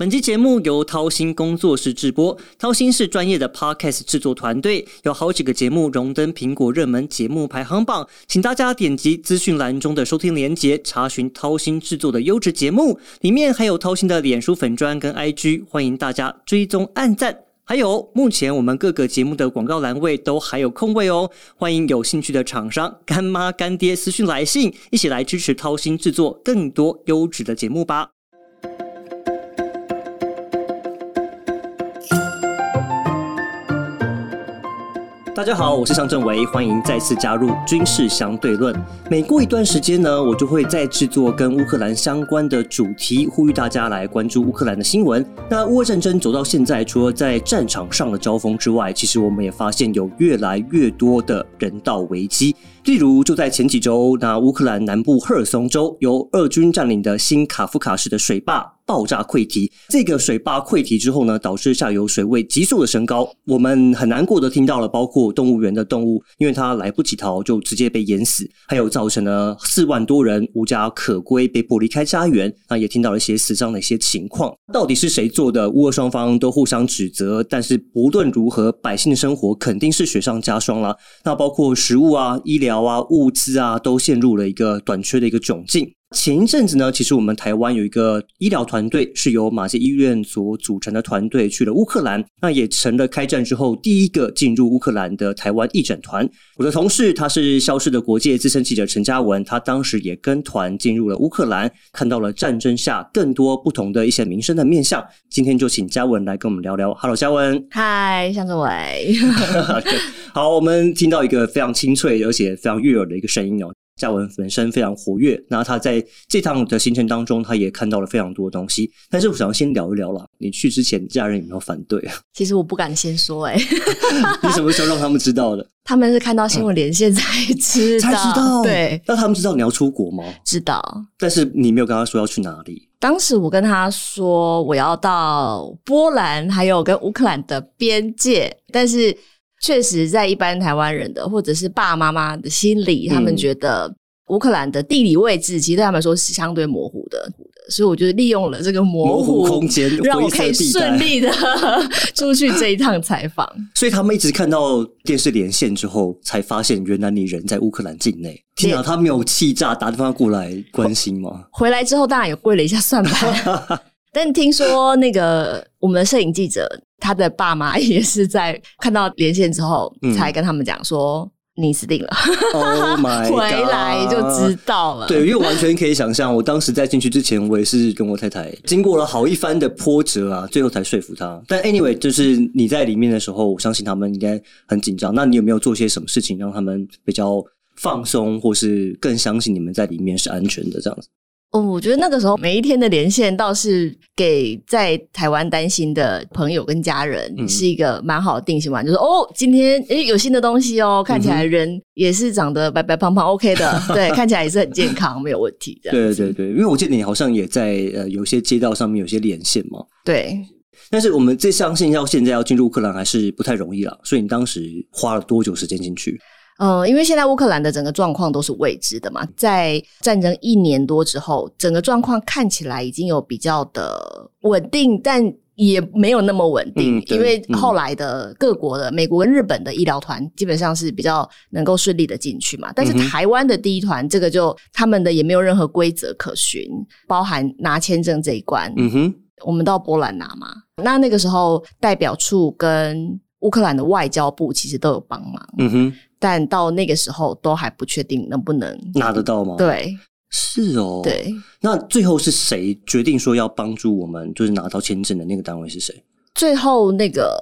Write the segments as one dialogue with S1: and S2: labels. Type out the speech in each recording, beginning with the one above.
S1: 本期节目由掏心工作室制播，掏心是专业的 podcast 制作团队，有好几个节目荣登苹果热门节目排行榜，请大家点击资讯栏中的收听连结，查询掏心制作的优质节目，里面还有掏心的脸书粉砖跟 IG，欢迎大家追踪按赞。还有，目前我们各个节目的广告栏位都还有空位哦，欢迎有兴趣的厂商干妈干爹私讯来信，一起来支持掏心制作更多优质的节目吧。大家好，我是向正维，欢迎再次加入军事相对论。每过一段时间呢，我就会再制作跟乌克兰相关的主题，呼吁大家来关注乌克兰的新闻。那乌俄战争走到现在，除了在战场上的交锋之外，其实我们也发现有越来越多的人道危机。例如，就在前几周，那乌克兰南部赫尔松州由俄军占领的新卡夫卡市的水坝。爆炸溃堤，这个水坝溃堤之后呢，导致下游水位急速的升高。我们很难过的听到了，包括动物园的动物，因为它来不及逃，就直接被淹死，还有造成了四万多人无家可归，被迫离开家园。那也听到了一些死伤的一些情况。到底是谁做的？乌俄双方都互相指责，但是不论如何，百姓的生活肯定是雪上加霜了。那包括食物啊、医疗啊、物资啊，都陷入了一个短缺的一个窘境。前一阵子呢，其实我们台湾有一个医疗团队，是由马偕医院所组成的团队去了乌克兰，那也成了开战之后第一个进入乌克兰的台湾义诊团。我的同事他是消失的国界资深记者陈嘉文，他当时也跟团进入了乌克兰，看到了战争下更多不同的一些民生的面相。今天就请嘉文来跟我们聊聊。Hello，嘉文。
S2: 嗨，向志伟。
S1: 好，我们听到一个非常清脆而且非常悦耳的一个声音哦。嘉文本身非常活跃，那他在这趟的行程当中，他也看到了非常多东西。但是我想要先聊一聊啦，你去之前家人有没有反对啊？
S2: 其实我不敢先说，哎，
S1: 你什么时候让他们知道的？
S2: 他们是看到新闻连线才知
S1: 才知道，
S2: 对。
S1: 那他们知道你要出国吗？
S2: 知道，
S1: 但是你没有跟他说要去哪里。
S2: 当时我跟他说我要到波兰，还有跟乌克兰的边界，但是。确实，在一般台湾人的或者是爸爸妈妈的心里，他们觉得乌克兰的地理位置其实对他们说是相对模糊的，所以我就利用了这个模
S1: 糊空间，
S2: 让我可以顺利的 出去这一趟采访。
S1: 所以他们一直看到电视连线之后，才发现原来你人在乌克兰境内。天啊，他没有气炸打电话过来关心吗？
S2: 回来之后当然也跪了一下算盘，但听说那个我们的摄影记者。他的爸妈也是在看到连线之后，才跟他们讲说你死定了。
S1: Oh my god！
S2: 回来就知道了。
S1: 对，因为完全可以想象，我当时在进去之前，我也是跟我太太经过了好一番的波折啊，最后才说服他。但 anyway，就是你在里面的时候，我相信他们应该很紧张。那你有没有做些什么事情让他们比较放松，或是更相信你们在里面是安全的这样子？
S2: 哦，我觉得那个时候每一天的连线倒是给在台湾担心的朋友跟家人是一个蛮好的定心丸，就是哦，今天诶有新的东西哦，看起来人也是长得白白胖胖，OK 的，对，看起来也是很健康，没有问题的。
S1: 对对对，因为我记得你好像也在呃有些街道上面有些连线嘛。
S2: 对，
S1: 但是我们这相信要现在要进入乌克兰还是不太容易了，所以你当时花了多久时间进去？
S2: 嗯，因为现在乌克兰的整个状况都是未知的嘛，在战争一年多之后，整个状况看起来已经有比较的稳定，但也没有那么稳定。因为后来的各国的美国跟日本的医疗团基本上是比较能够顺利的进去嘛，但是台湾的第一团这个就他们的也没有任何规则可循，包含拿签证这一关。嗯哼，我们到波兰拿嘛，那那个时候代表处跟乌克兰的外交部其实都有帮忙。嗯哼。但到那个时候都还不确定能不能
S1: 拿得到吗？
S2: 对，
S1: 是哦。
S2: 对，
S1: 那最后是谁决定说要帮助我们，就是拿到签证的那个单位是谁？
S2: 最后那个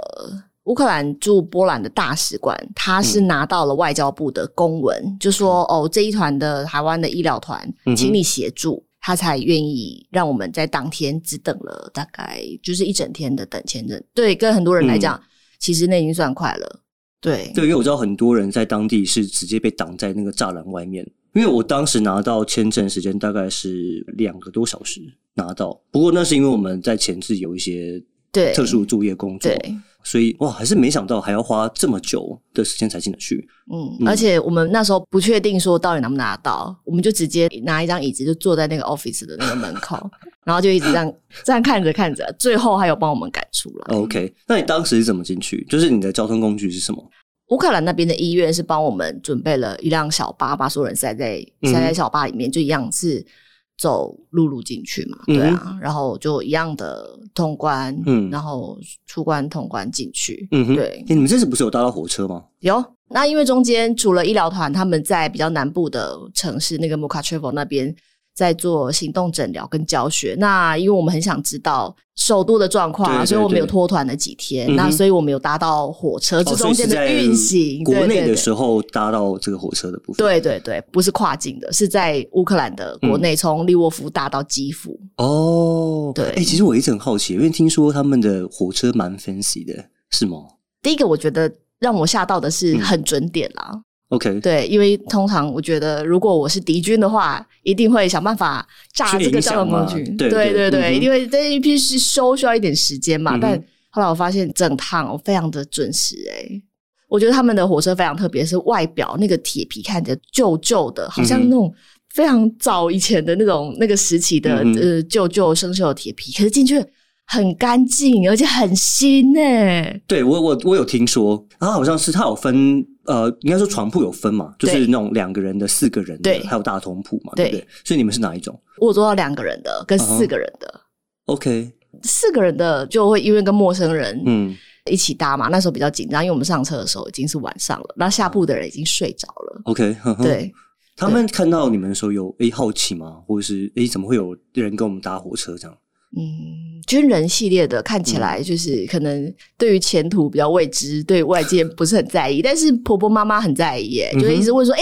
S2: 乌克兰驻波兰的大使馆，他是拿到了外交部的公文，就说哦，这一团的台湾的医疗团，请你协助，他才愿意让我们在当天只等了大概就是一整天的等签证。对，跟很多人来讲，其实那已经算快了。对，
S1: 对，因为我知道很多人在当地是直接被挡在那个栅栏外面。因为我当时拿到签证时间大概是两个多小时拿到，不过那是因为我们在前置有一些
S2: 对。
S1: 特殊作业工作，所以哇，还是没想到还要花这么久的时间才进得去。
S2: 嗯，而且我们那时候不确定说到底能不能拿到，我们就直接拿一张椅子就坐在那个 office 的那个门口，然后就一直这样这样看着看着，最后还有帮我们赶出来。
S1: OK，那你当时是怎么进去？就是你的交通工具是什么？
S2: 乌克兰那边的医院是帮我们准备了一辆小巴，把所有人塞在
S1: 嗯
S2: 塞在小巴里面，就一样是走陆路进去嘛，
S1: 嗯
S2: 对啊，然后就一样的通关，
S1: 嗯
S2: 然后出关通关进去，
S1: 嗯哼，
S2: 对
S1: 欸你们这次不是有搭到火车吗？
S2: 有。那因为中间除了医疗团他们在比较南部的城市那个 Moka Travel 那边在做行动诊疗跟教学，那因为我们很想知道首都的状况啊，
S1: 对对
S2: 所以我们有
S1: 对。
S2: 脱团了几天，
S1: 嗯
S2: 那所以我们有搭到火车这中间的运行，
S1: 国内的时候搭到这个火车的部分。
S2: 对对对，不是跨境的，是在乌克兰的国内，从利沃夫搭到基辅。
S1: 哦，
S2: 对。
S1: 哎、其实我一直很好奇，因为听说他们的火车蛮 fancy 的，是吗？
S2: 第一个，我觉得让我吓到的是
S1: 嗯。
S2: 很准点啦。
S1: ？OK，
S2: 对，因为通常我觉得，如果我是敌军的话，一定会想办法炸这个交通工具
S1: 影响嘛。对
S2: 对
S1: 对
S2: 因为这一批是收需要一点时间嘛。
S1: 嗯
S2: 但后来我发现整趟非常的准时、欸，我觉得他们的火车非常特别，是外表那个铁皮看起来旧旧的，好像那种非常早以前的那种那个时期的、
S1: 嗯
S2: 呃旧旧生锈的铁皮，可是进去很干净，而且很新呢、
S1: 对我我我有听说，它好像是它有分呃，应该说床铺有分嘛，就是那种两个人的、四个人的，还有大通铺嘛，对不
S2: 对
S1: 对？所以你们是哪一种
S2: 我有做到两个人的跟四个人的。
S1: ？OK，
S2: 四个人的就会因为跟陌生人
S1: 嗯，
S2: 一起搭嘛，那时候比较紧张，因为我们上车的时候已经是晚上了，那下铺的人已经睡着了。
S1: OK，
S2: 对，
S1: 他们看到你们的时候有诶好奇吗？或者是诶怎么会有人跟我们搭火车这样？
S2: 嗯，军人系列的看起来就是可能对于前途比较未知，对外界不是很在意，但是婆婆妈妈很在意就会一直问说：“哎、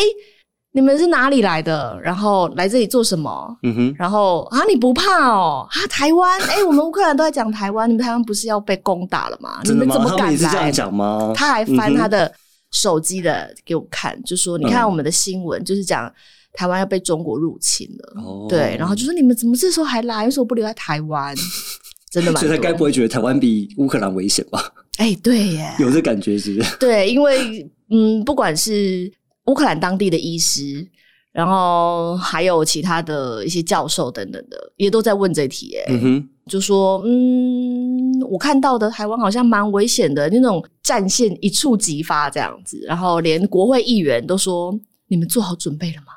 S2: 你们是哪里来的？然后来这里做什么？”
S1: 嗯哼，
S2: 然后啊，你不怕哦？啊，台湾，哎、我们乌克兰都在讲台湾，你们台湾不是要被攻打了吗？你
S1: 们
S2: 们怎么敢来？
S1: 讲吗？
S2: 他还翻他的手机的给我看，就说：“你看我们的新闻，就是讲台湾要被中国入侵了。
S1: 哦
S2: 对，然后就说：“你们怎么这时候还来？为什么不留在台湾？” 真的
S1: 所以他该不会觉得台湾比乌克兰危险吧？
S2: 哎、对耶，
S1: 有这感觉是不是？
S2: 对，因为嗯，不管是乌克兰当地的医师。然后还有其他的一些教授等等的，也都在问这题、耶。
S1: 嗯哼，
S2: 就说，嗯，我看到的台湾好像蛮危险的，那种战线一触即发这样子，然后连国会议员都说：“你们做好准备了吗？”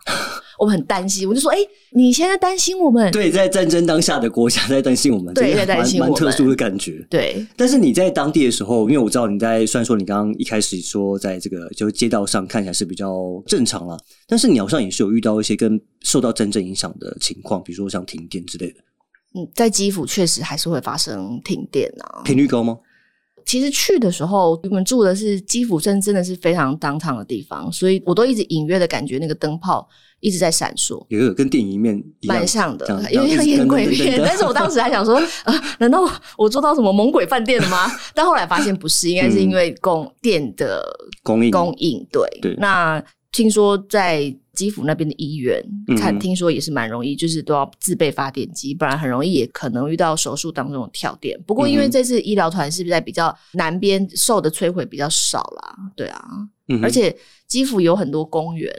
S2: 我们很担心，我就说：“哎、你现在担心我们？”
S1: 对，在战争当下的国家在担心我们，
S2: 对
S1: 蛮
S2: 在担心我们
S1: 蛮特殊的感觉。
S2: 对
S1: 但是你在当地的时候，因为我知道你在，虽然说你刚刚一开始说在这个就是街道上看起来是比较正常了，但是你好像也是有遇到一些跟受到战争影响的情况，比如说像停电之类的，
S2: 嗯，在基辅确实还是会发生停电啊。
S1: 频率高吗？
S2: 其实去的时候，我们住的是基辅镇，真的是非常当趟的地方，所以我都一直隐约的感觉那个灯泡一直在闪烁。
S1: 也有跟电影里面
S2: 蛮像的因为像演鬼片。但是我当时还想说，啊，难道我做到什么猛鬼饭店了吗？但后来发现不是，应该是因为供电的
S1: 供应
S2: 供应。对，
S1: 对
S2: 那听说在基辅那边的医院，
S1: 嗯
S2: 看听说也是蛮容易，就是都要自备发电机，不然很容易也可能遇到手术当中的跳电。不过因为这次医疗团是不是在比较南边受的摧毁比较少啦？对啊，
S1: 嗯
S2: 而且基辅有很多公园，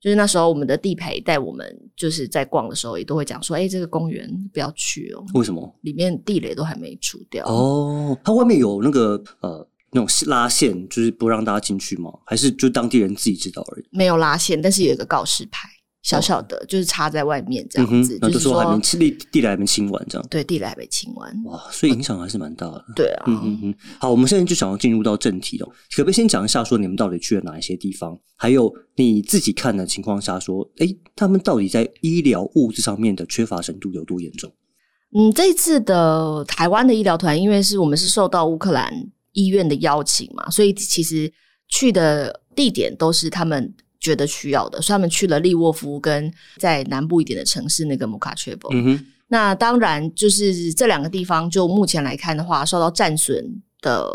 S2: 就是那时候我们的地陪带我们，就是在逛的时候也都会讲说，哎、这个公园不要去哦，
S1: 为什么？
S2: 里面地雷都还没除掉。
S1: 哦，它外面有那个呃那种拉线，就是不让大家进去吗？还是就当地人自己知道而已？
S2: 没有拉线，但是有一个告示牌，小小的，就是插在外面这样子，，
S1: 那
S2: 就说
S1: 就是说还没清地地雷还没清完这样。
S2: 对地雷还没清完。
S1: 哇，所以影响还是蛮大的。
S2: 对啊，
S1: 嗯嗯嗯，好，我们现在就想要进入到正题了，可不可以先讲一下说你们到底去了哪一些地方，还有你自己看的情况下说，诶，他们到底在医疗物质上面的缺乏程度有多严重？
S2: 嗯，这一次的台湾的医疗团，因为是我们是受到乌克兰医院的邀请嘛，所以其实去的地点都是他们觉得需要的，所以他们去了利沃夫跟在南部一点的城市那个穆卡切夫。
S1: 嗯哼，
S2: 那当然，就是这两个地方，就目前来看的话，受到战损的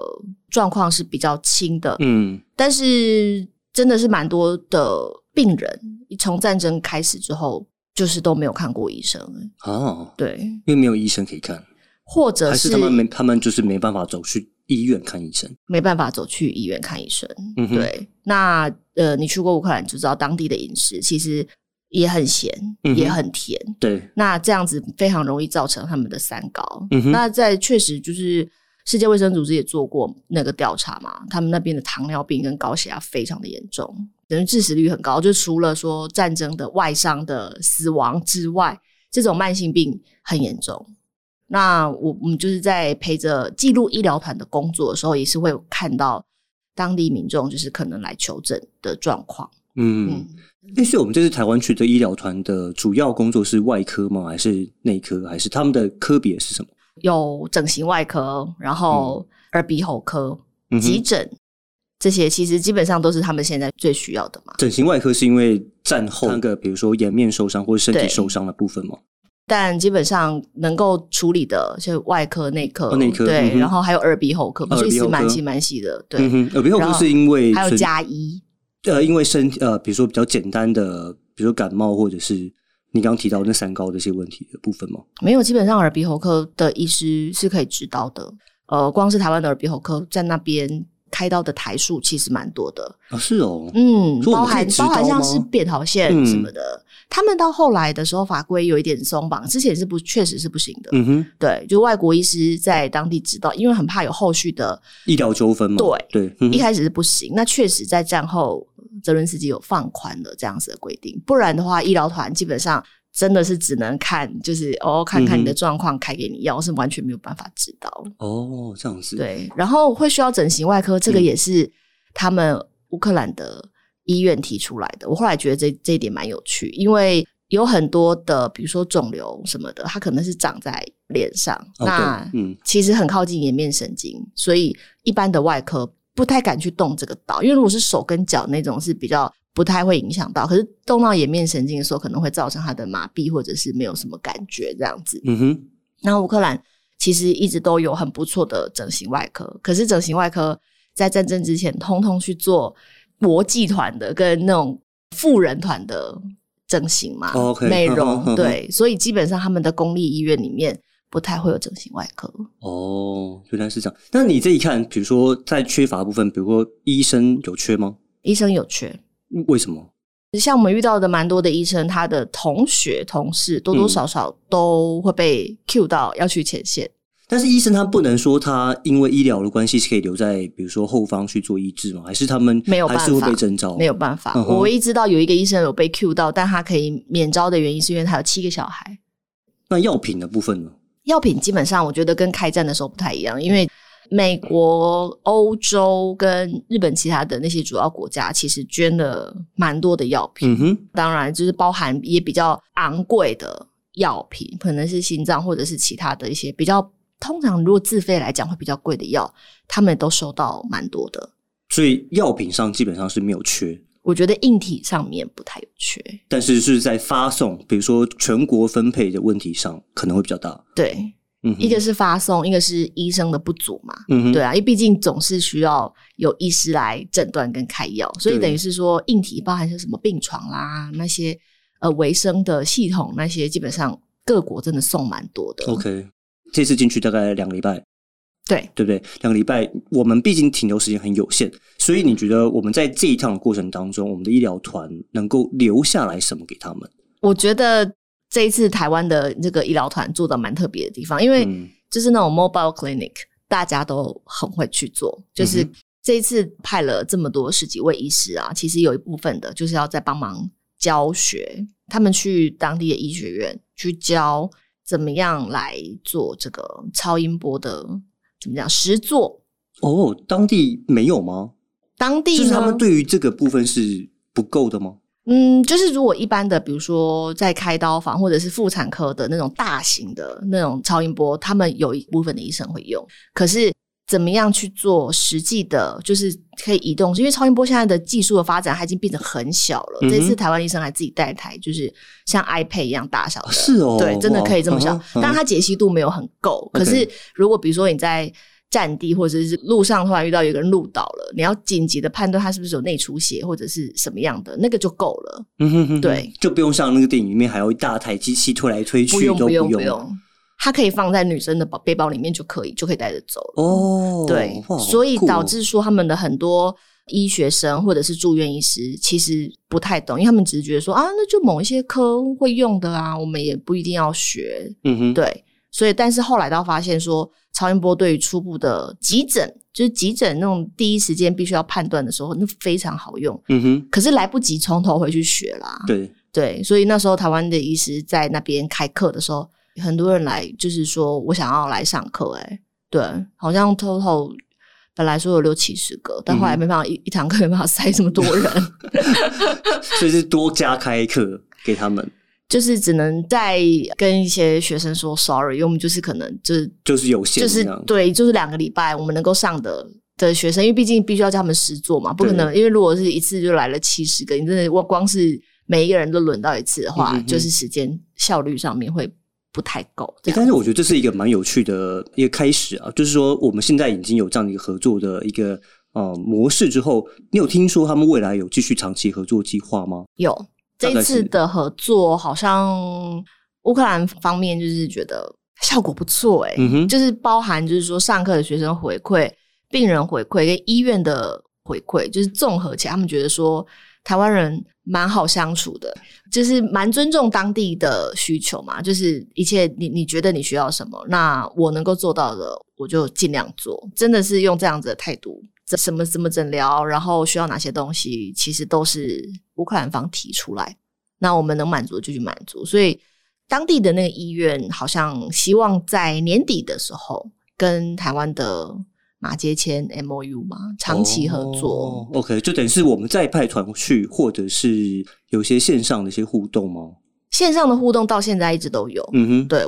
S2: 状况是比较轻的。
S1: 嗯
S2: 但是真的是蛮多的病人，从战争开始之后，就是都没有看过医生。
S1: 哦，
S2: 对，
S1: 因为没有医生可以看，
S2: 或者是
S1: 还是他们没他们就是没办法走去医院看医生，
S2: 没办法走去医院看医生。
S1: 嗯
S2: 对，那呃，你去过乌克兰就知道当地的饮食其实也很咸，
S1: 嗯
S2: 也很甜。
S1: 对，
S2: 那这样子非常容易造成他们的三高。那在确实就是世界卫生组织也做过那个调查嘛，他们那边的糖尿病跟高血压非常的严重，等于致死率很高。就除了说战争的外伤的死亡之外，这种慢性病很严重。那我我们就是在陪着记录医疗团的工作的时候，也是会有看到当地民众就是可能来求诊的状况。
S1: 嗯
S2: 嗯，
S1: 诶所以我们这次台湾区的医疗团的主要工作是外科吗？还是内科？还是他们的科别是什么？
S2: 有整形外科，然后耳鼻喉科、
S1: 嗯
S2: 急诊这些，其实基本上都是他们现在最需要的嘛。
S1: 整形外科是因为战后那个，比如说颜面受伤或者身体受伤的部分吗？
S2: 但基本上能够处理的，就是外科、内科、
S1: 哦内科
S2: 对，
S1: 嗯
S2: 然后还有耳鼻喉科，所以是蛮细蛮细的，对。
S1: 嗯，耳鼻喉科是因为
S2: 还有加医，
S1: 呃，因为身呃，比如说比较简单的，比如说感冒或者是你刚刚提到那三高这些问题的部分吗？
S2: 没有，基本上耳鼻喉科的医师是可以指导的。呃，光是台湾的耳鼻喉科在那边开刀的台数其实蛮多的，
S1: 啊，是哦，
S2: 嗯，包含包含像是扁桃腺
S1: 嗯
S2: 什么的，他们到后来的时候法规有一点松绑，之前是不确实是不行的。
S1: 嗯哼，
S2: 对，就外国医师在当地知道，因为很怕有后续的，
S1: 医疗纠纷嘛，
S2: 对
S1: 对，嗯
S2: 一开始是不行。那确实在战后，泽伦斯基有放宽了这样子的规定，不然的话，医疗团基本上真的是只能看，就是哦看看你的状况，开给你药，是完全没有办法知道。
S1: 哦，这样子，，
S2: 对，然后会需要整形外科，这个
S1: 嗯
S2: 也是他们乌克兰的医院提出来的。我后来觉得这这一点蛮有趣，因为有很多的，比如说肿瘤什么的，它可能是长在脸上，
S1: 哦
S2: 那
S1: 嗯
S2: 其实很靠近颜面神经，所以一般的外科不太敢去动这个刀，因为如果是手跟脚那种是比较。不太会影响到，可是动到颜面神经的时候，可能会造成他的麻痹，或者是没有什么感觉这样子。
S1: 嗯哼，
S2: 那乌克兰其实一直都有很不错的整形外科，可是整形外科在战争之前，通通去做国际团的跟那种富人团的整形嘛美容 对，所以基本上他们的公立医院里面不太会有整形外科。
S1: 哦，原来是这样。那你这一看，比如说在缺乏的部分，比如说医生有缺吗？
S2: 医生有缺，
S1: 嗯为什么？
S2: 像我们遇到的蛮多的医生，他的同学、同事多多少少都会被 Q 到要去前线。
S1: 但是医生他不能说他因为医疗的关系是可以留在比如说后方去做医治吗？还是他们
S2: 没有办法
S1: 还是会被征召？
S2: 没有办法，
S1: 嗯
S2: 我唯一知道有一个医生有被 Q 到，但他可以免招的原因是因为他有七个小孩。
S1: 那药品的部分呢？
S2: 药品基本上我觉得跟开战的时候不太一样，因为美国、欧洲跟日本其他的那些主要国家其实捐了蛮多的药品，
S1: 嗯哼，
S2: 当然就是包含也比较昂贵的药品，可能是心脏或者是其他的一些比较通常如果自费来讲会比较贵的药，他们都收到蛮多的。
S1: 所以药品上基本上是没有缺，
S2: 我觉得硬体上面不太有缺，
S1: 但是是在发送，比如说全国分配的问题上可能会比较大。
S2: 对，
S1: 嗯，
S2: 一个是发送，一个是医生的不足嘛。
S1: 嗯，
S2: 对啊，因为毕竟总是需要有医师来诊断跟开药，所以等于是说硬体包含是什么病床啦，那些呃维生的系统那些，基本上各国真的送蛮多的。
S1: OK，这次进去大概两个礼拜，
S2: 对，
S1: 对不对？两个礼拜，我们毕竟停留时间很有限，所以你觉得我们在这一趟的过程当中，我们的医疗团能够留下来什么给他们？
S2: 我觉得这一次台湾的这个医疗团做的蛮特别的地方，因为
S1: 嗯
S2: 就是那种 mobile clinic，大家都很会去做，就是
S1: 嗯
S2: 这一次派了这么多十几位医师啊，其实有一部分的就是要在帮忙教学，他们去当地的医学院去教怎么样来做这个超音波的怎么讲实做。
S1: 哦，当地没有吗？
S2: 当地呢
S1: 就是他们对于这个部分是不够的吗？
S2: 嗯，就是如果一般的，比如说在开刀房或者是妇产科的那种大型的那种超音波，他们有一部分的医生会用。可是怎么样去做实际的，就是可以移动？因为超音波现在的技术的发展，它已经变得很小了。
S1: 嗯
S2: 这次台湾医生还自己带台，就是像 iPad 一样大小的，
S1: 是哦
S2: 对，真的可以这么小
S1: 哇嗯。哼
S2: 当然它解析度没有很够，可是如果比如说你在战地或者是路上突然遇到有一个人路倒了，你要紧急的判断他是不是有内出血或者是什么样的，那个就够了。
S1: 嗯哼哼，
S2: 对，
S1: 就不用像那个电影里面还有一大台机器推来推去，
S2: 不用不
S1: 都
S2: 不用，它可以放在女生的包背包里面就可以，就可以带着走了。
S1: 哦，
S2: 对，
S1: 哇
S2: 所以导致说他们的很多医学生或者是住院医师其实不太懂，因为他们只是觉得说啊，那就某一些科会用的啊，我们也不一定要学。
S1: 嗯哼，
S2: 对，所以但是后来到发现说，超音波对于初步的急诊，就是急诊那种第一时间必须要判断的时候，那非常好用。
S1: 嗯哼，
S2: 可是来不及从头回去学啦。
S1: 对，
S2: 对，所以那时候台湾的医师在那边开课的时候，很多人来，就是说我想要来上课、欸，哎，对，好像 total 本来说有六七十个，但后来
S1: 嗯。
S2: 没办法，一一堂课没办法塞这么多人，
S1: 所以是多加开课给他们，
S2: 就是只能再跟一些学生说 sorry，因为我们就是可能就是
S1: 就是有限
S2: 就是，对，就是两个礼拜我们能够上的。的学生，因为毕竟必须要叫他们实做嘛，不可能。因为如果是一次就来了七十个，你真的光光是每一个人都轮到一次的话，就是时间效率上面会不太够。
S1: 欸但是我觉得这是一个蛮有趣的一个开始啊，就是说我们现在已经有这样的一个合作的一个呃模式之后，你有听说他们未来有继续长期合作计划吗？
S2: 有这次的合作，好像乌克兰方面就是觉得效果不错、欸，
S1: 嗯
S2: 就是包含就是说上课的学生回馈、病人回馈跟医院的回馈，就是综合起来，他们觉得说台湾人蛮好相处的，就是蛮尊重当地的需求嘛，就是一切你你觉得你需要什么，那我能够做到的，我就尽量做，真的是用这样子的态度。这什么怎么诊疗，然后需要哪些东西，其实都是乌克兰方提出来，那我们能满足就去满足。所以当地的那个医院好像希望在年底的时候跟台湾的马街签 M O U 嘛，长期合作。
S1: 哦 OK，就等于是我们再派团去，或者是有些线上的一些互动吗？
S2: 线上的互动到现在一直都有，
S1: 嗯哼，
S2: 对。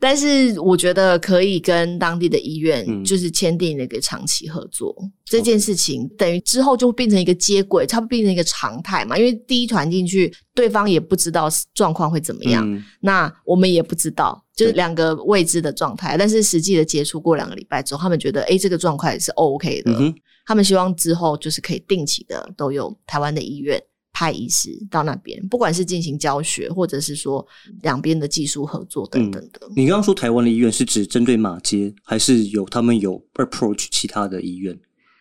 S2: 但是我觉得可以跟当地的医院
S1: 嗯。
S2: 就是签订那个长期合作、这件事情，等于之后就变成一个接轨，它变成一个常态嘛。因为第一团进去，对方也不知道状况会怎么样，
S1: 嗯。
S2: 那我们也不知道，就是两个未知的状态。但是实际的接触过两个礼拜之后，他们觉得诶这个状况是 OK 的，
S1: 嗯，
S2: 他们希望之后就是可以定期的都有台湾的医院派医师到那边，不管是进行教学，或者是说两边的技术合作等等的。
S1: 你刚刚说台湾的医院是指针对马街，还是有他们有 approach 其他的医院？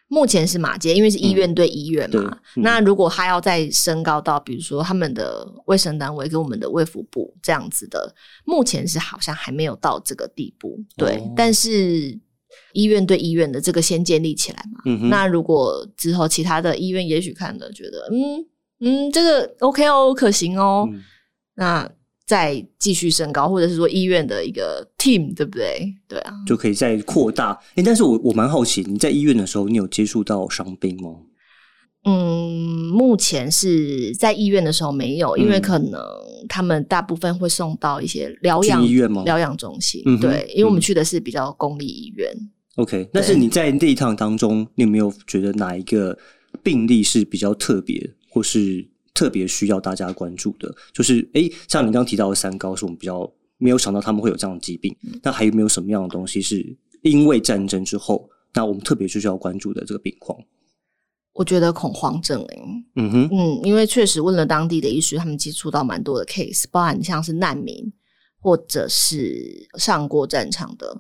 S2: 目前是马街，因为是医院对医院嘛。
S1: 嗯
S2: 那如果他要再升高到，比如说他们的卫生单位跟我们的卫福部这样子的，目前是好像还没有到这个地步。对，
S1: 哦
S2: 但是医院对医院的这个先建立起来嘛。
S1: 嗯，
S2: 那如果之后其他的医院也许看了，觉得嗯嗯，这个 OK 哦，可行哦，
S1: 嗯
S2: 那再继续升高，或者是说医院的一个 team，对不对？对啊，
S1: 就可以再扩大。诶，但是我我蛮好奇，你在医院的时候，你有接触到伤兵吗？
S2: 嗯，目前是在医院的时候没有，因为
S1: 嗯
S2: 可能他们大部分会送到一些疗养
S1: 医院吗
S2: 疗养中心，
S1: 嗯
S2: 对，因为我们
S1: 嗯
S2: 去的是比较公立医院。
S1: OK，但是你在那一趟当中，你有没有觉得哪一个病例是比较特别，或是特别需要大家关注的？就是诶，像你刚刚提到的三高，是我们比较没有想到他们会有这样的疾病。那还有没有什么样的东西是因为战争之后，那我们特别需要关注的这个病况？
S2: 我觉得恐慌症诶、
S1: 嗯哼，
S2: 嗯，因为确实问了当地的医师，他们接触到蛮多的 case，包含像是难民或者是上过战场的。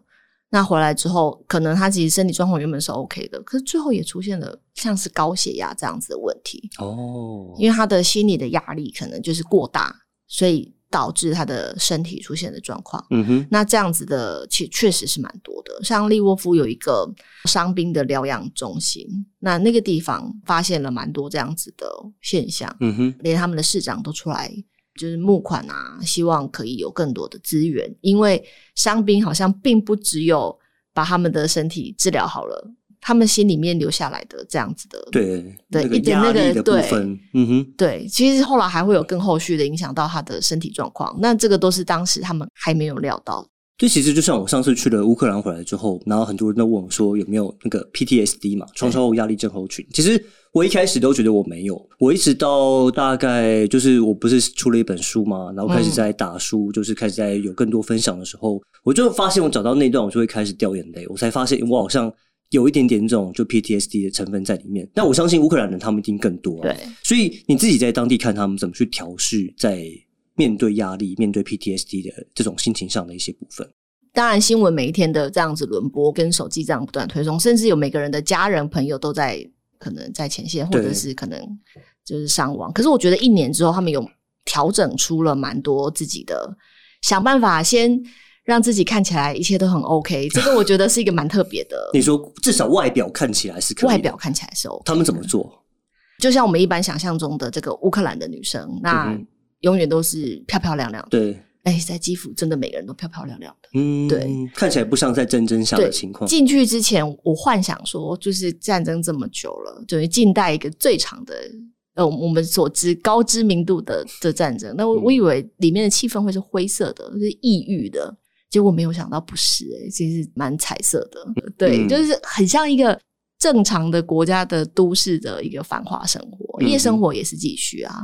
S2: 那回来之后，可能他其实身体状况原本是 OK 的，可是最后也出现了像是高血压这样子的问题，
S1: 哦，
S2: 因为他的心理的压力可能就是过大，所以导致他的身体出现的状况。
S1: 嗯哼，
S2: 那这样子的，其确实是蛮多的。像利沃夫有一个伤兵的疗养中心，那那个地方发现了蛮多这样子的现象，
S1: 嗯哼，
S2: 连他们的市长都出来就是募款啊，希望可以有更多的资源，因为伤兵好像并不只有把他们的身体治疗好了，他们心里面留下来的这样子的
S1: 对，
S2: 对一点那个对，
S1: 嗯哼，
S2: 对，其实后来还会有更后续的影响到他的身体状况，那这个都是当时他们还没有料到的。
S1: 就其实就像我上次去了乌克兰回来之后，然后很多人都问我说有没有那个 PTSD 嘛，创伤后压力症候群。其实我一开始都觉得我没有，我一直到大概就是我不是出了一本书嘛，然后开始在打书，就是开始在有更多分享的时候，我就发现我找到那段，我就会开始掉眼泪，我才发现我好像有一点点这种就 PTSD 的成分在里面。但我相信乌克兰人他们一定更多、啊，
S2: 对，
S1: 所以你自己在当地看他们怎么去调试在面对压力、面对 PTSD 的这种心情上的一些部分。
S2: 当然新闻每一天的这样子轮播，跟手机这样不断推送，甚至有每个人的家人朋友都在可能在前线，或者是可能就是伤亡。可是我觉得一年之后，他们有调整出了蛮多自己的想办法，先让自己看起来一切都很 OK。这个我觉得是一个蛮特别的。
S1: 你说至少外表看起来是可以
S2: 外表看起来是 OK，
S1: 他们怎么做？
S2: 就像我们一般想象中的这个乌克兰的女生，那
S1: 嗯
S2: 永远都是漂漂亮亮的。
S1: 对，
S2: 哎，在基辅真的每个人都漂漂亮亮的。
S1: 嗯，
S2: 对，
S1: 看起来不像在战争下的情况。
S2: 进去之前，我幻想说，就是战争这么久了，就是近代一个最长的。呃，我们所知高知名度的的战争，那我
S1: 嗯
S2: 我以为里面的气氛会是灰色的，是抑郁的，结果没有想到不是、欸，其实蛮彩色的，对，
S1: 嗯
S2: 就是很像一个正常的国家的都市的一个繁华生活，
S1: 嗯
S2: 夜生活也是继续啊，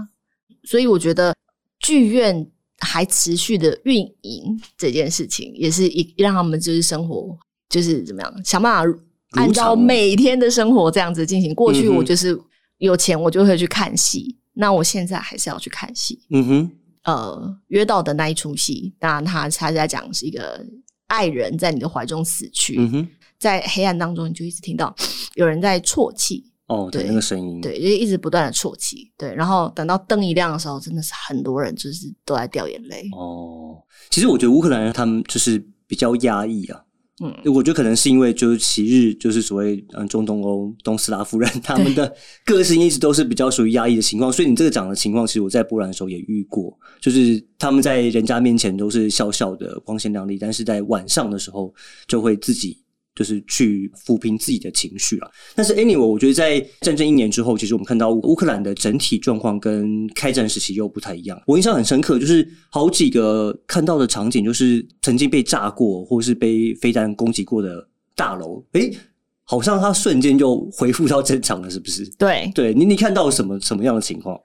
S2: 所以我觉得剧院还持续的运营这件事情，也是一让他们就是生活就是怎么样，想办法按照每天的生活这样子进行。过去我就是有钱，我就会去看戏，那我现在还是要去看戏。
S1: 嗯哼，
S2: 呃，约到的那一出戏，当然他他在讲是一个爱人在你的怀中死去，
S1: 嗯哼，
S2: 在黑暗当中，你就一直听到有人在啜泣，
S1: 哦，对，那个声音，
S2: 对，就一直不断的啜泣，对，然后等到灯一亮的时候，真的是很多人就是都在掉眼泪，
S1: 哦，其实我觉得乌克兰人他们就是比较压抑啊。
S2: 嗯，
S1: 我觉得可能是因为就是昔日就是所谓嗯中东欧东斯拉夫人 他们的个性一直都是比较属于压抑的情况，所以你这个讲的情况，其实我在波兰的时候也遇过，就是他们在人家面前都是笑笑的光鲜亮丽，但是在晚上的时候就会自己就是去抚平自己的情绪了。但是 anyway，我觉得在战争一年之后，其实我们看到乌克兰的整体状况跟开战时期又不太一样。我印象很深刻，就是好几个看到的场景，就是曾经被炸过或是被飞弹攻击过的大楼，诶，好像它瞬间就恢复到正常了，是不是？
S2: 对，
S1: 对你，你看到什么什么样的情况？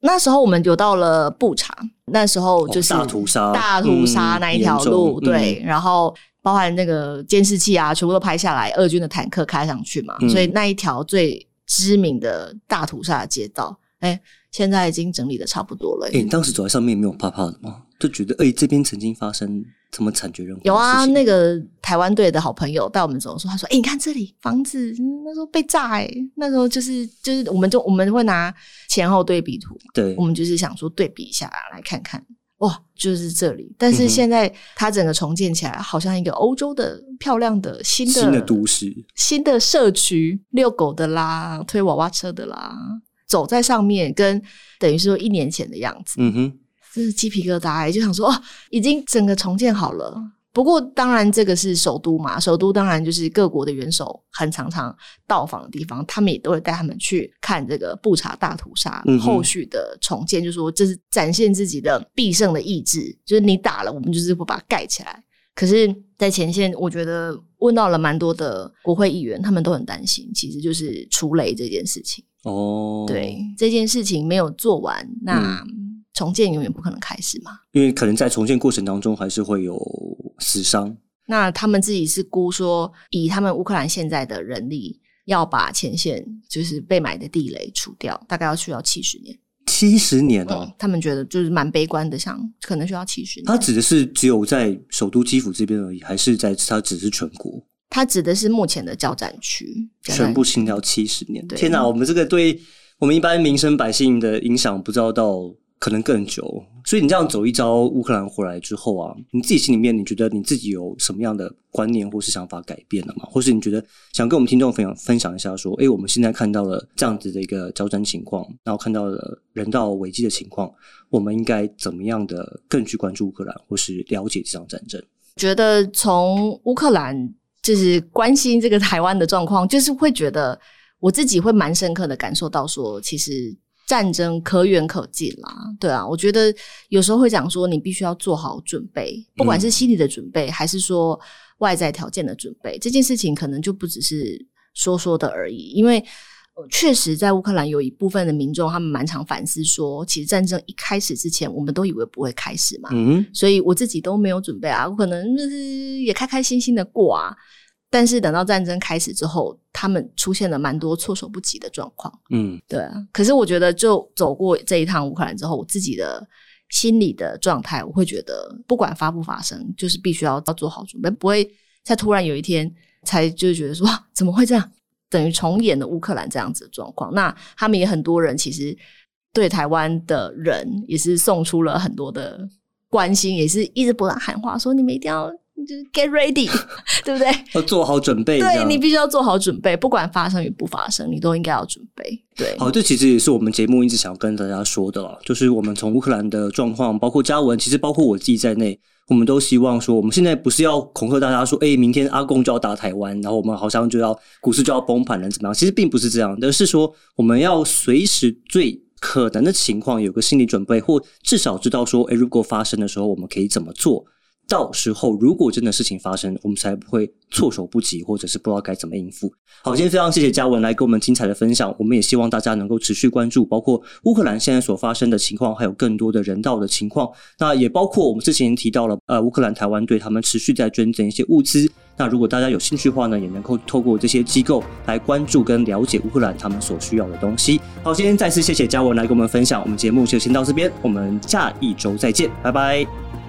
S2: 那时候我们有到了布查，那时候就是
S1: 哦大屠杀
S2: 大屠杀
S1: 嗯
S2: 那一条路，
S1: 嗯
S2: 对，然后包含那个监视器啊，全部都拍下来，俄军的坦克开上去嘛，
S1: 嗯
S2: 所以那一条最知名的大屠杀的街道，哎，现在已经整理的差不多了。
S1: 哎，你当时走在上面没有怕怕的吗？就觉得哎，这边曾经发生什么惨绝人寰
S2: 有啊，那个台湾队的好朋友带我们走的时候，他说：“哎、你看这里房子，嗯那时候被炸哎、那时候就是就是，我们就我们会拿前后对比图，
S1: 对
S2: 我，们就是想说对比一下来看看，哇，就是这里。但是现在它整个重建起来，好像一个欧洲的漂亮的新的
S1: 新的都市，
S2: 新的社区，遛狗的啦，推娃娃车的啦，走在上面，跟等于说一年前的样子，
S1: 嗯哼，
S2: 真是鸡皮疙瘩、欸，就想说哦，已经整个重建好了。不过当然，这个是首都嘛，首都当然就是各国的元首很常常到访的地方，他们也都会带他们去看这个布查大屠杀后续的重建，就说这是展现自己的必胜的意志，就是你打了，我们就是会把它盖起来。可是，在前线，我觉得问到了蛮多的国会议员，他们都很担心，其实就是除雷这件事情。
S1: 哦，
S2: 对，这件事情没有做完，那重建永远不可能开始嘛。
S1: 因为可能在重建过程当中还是会有死伤，
S2: 那他们自己是估说，以他们乌克兰现在的人力，要把前线就是被埋的地雷除掉，大概要需要七十年。
S1: 七十年哦
S2: 嗯，。他们觉得就是蛮悲观的，像可能需要七十年。
S1: 他指的是只有在首都基辅这边而已，还是在他只是全国
S2: 他指的是目前的交战区，
S1: 全部清掉七十年？
S2: 对
S1: 天哪，我们这个对我们一般民生百姓的影响不知道到可能更久。所以你这样走一遭乌克兰回来之后啊，你自己心里面你觉得你自己有什么样的观念或是想法改变了吗？或是你觉得想跟我们听众分享分享一下，说，诶，我们现在看到了这样子的一个交战情况，然后看到了人道危机的情况，我们应该怎么样的更去关注乌克兰，或是了解这场战争？
S2: 觉得从乌克兰就是关心这个台湾的状况，就是会觉得我自己会蛮深刻的感受到说，其实战争可远可近啦。对啊，我觉得有时候会讲说，你必须要做好准备，不管是心理的准备，还是说外在条件的准备，这件事情可能就不只是说说的而已，因为。呃确实，在乌克兰有一部分的民众，他们蛮常反思说，其实战争一开始之前，我们都以为不会开始嘛，
S1: 嗯，
S2: 所以我自己都没有准备啊，我可能就是也开开心心的过啊。但是等到战争开始之后，他们出现了蛮多措手不及的状况。
S1: 嗯
S2: 对啊，可是我觉得就走过这一趟乌克兰之后，我自己的心理的状态，我会觉得不管发不发生，就是必须要要做好准备，不会再突然有一天才就觉得说哇怎么会这样，等于重演了乌克兰这样子的状况。那他们也很多人其实对台湾的人也是送出了很多的关心，也是一直不断喊话说你们一定要就是 get ready，对不对？
S1: 要做好准备，
S2: 对你必须要做好准备，不管发生与不发生，你都应该要准备。对，
S1: 好，这其实也是我们节目一直想要跟大家说的了，就是我们从乌克兰的状况，包括嘉文，其实包括我自己在内，我们都希望说，我们现在不是要恐吓大家说，哎，明天阿贡就要打台湾，然后我们好像就要股市就要崩盘了，怎么样？其实并不是这样，而是说我们要随时最可能的情况有个心理准备，或至少知道说，哎，如果发生的时候，我们可以怎么做。到时候如果真的事情发生，我们才不会措手不及，或者是不知道该怎么应付。好，今天非常谢谢嘉文来给我们精彩的分享，我们也希望大家能够持续关注，包括乌克兰现在所发生的情况，还有更多的人道的情况。那也包括我们之前提到了，呃，乌克兰台湾队他们持续在捐赠一些物资。那如果大家有兴趣的话呢，也能够透过这些机构来关注跟了解乌克兰他们所需要的东西。好，今天再次谢谢嘉文来跟我们分享，我们节目就先到这边，我们下一周再见，拜拜。